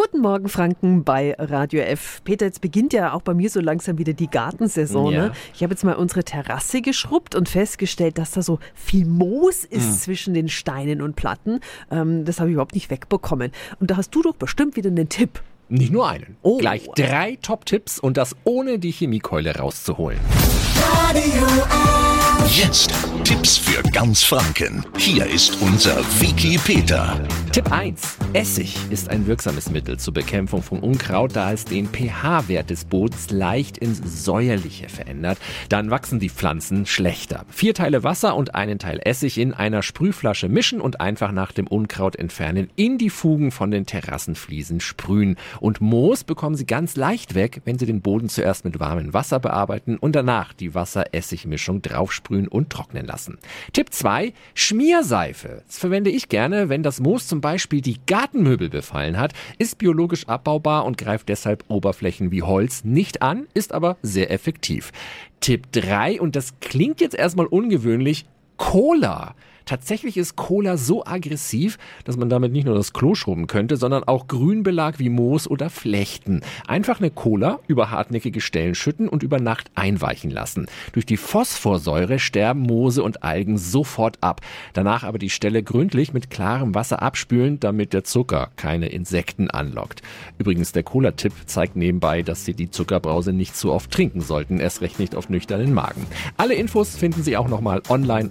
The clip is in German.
Guten Morgen, Franken, bei Radio F. Peter, jetzt beginnt ja auch bei mir so langsam wieder die Gartensaison. Ja. Ne? Ich habe jetzt mal unsere Terrasse geschrubbt und festgestellt, dass da so viel Moos ist zwischen den Steinen und Platten. Ähm, das habe ich überhaupt nicht wegbekommen. Und da hast du doch bestimmt wieder einen Tipp. Nicht nur einen. Oh. Gleich drei Top-Tipps und das ohne die Chemiekeule rauszuholen. Jetzt Tipps für ganz Franken. Hier ist unser Wiki Peter. Tipp 1. Essig ist ein wirksames Mittel zur Bekämpfung von Unkraut, da es den pH-Wert des Bodens leicht ins Säuerliche verändert. Dann wachsen die Pflanzen schlechter. Vier Teile Wasser und einen Teil Essig in einer Sprühflasche mischen und einfach nach dem Unkraut entfernen in die Fugen von den Terrassenfliesen sprühen. Und Moos bekommen Sie ganz leicht weg, wenn Sie den Boden zuerst mit warmem Wasser bearbeiten und danach die Wasser-Essig-Mischung draufsprühen und trocknen lassen. Tipp 2. Schmierseife. Das verwende ich gerne, wenn das Moos zum Beispiel die Gartenmöbel befallen hat, ist biologisch abbaubar und greift deshalb Oberflächen wie Holz nicht an, ist aber sehr effektiv. Tipp 3, und das klingt jetzt erstmal ungewöhnlich, Cola. Tatsächlich ist Cola so aggressiv, dass man damit nicht nur das Klo schrubben könnte, sondern auch Grünbelag wie Moos oder Flechten. Einfach eine Cola über hartnäckige Stellen schütten und über Nacht einweichen lassen. Durch die Phosphorsäure sterben Moose und Algen sofort ab. Danach aber die Stelle gründlich mit klarem Wasser abspülen, damit der Zucker keine Insekten anlockt. Übrigens, der Cola-Tipp zeigt nebenbei, dass Sie die Zuckerbrause nicht zu oft trinken sollten, erst recht nicht auf nüchternen Magen. Alle Infos finden Sie auch nochmal online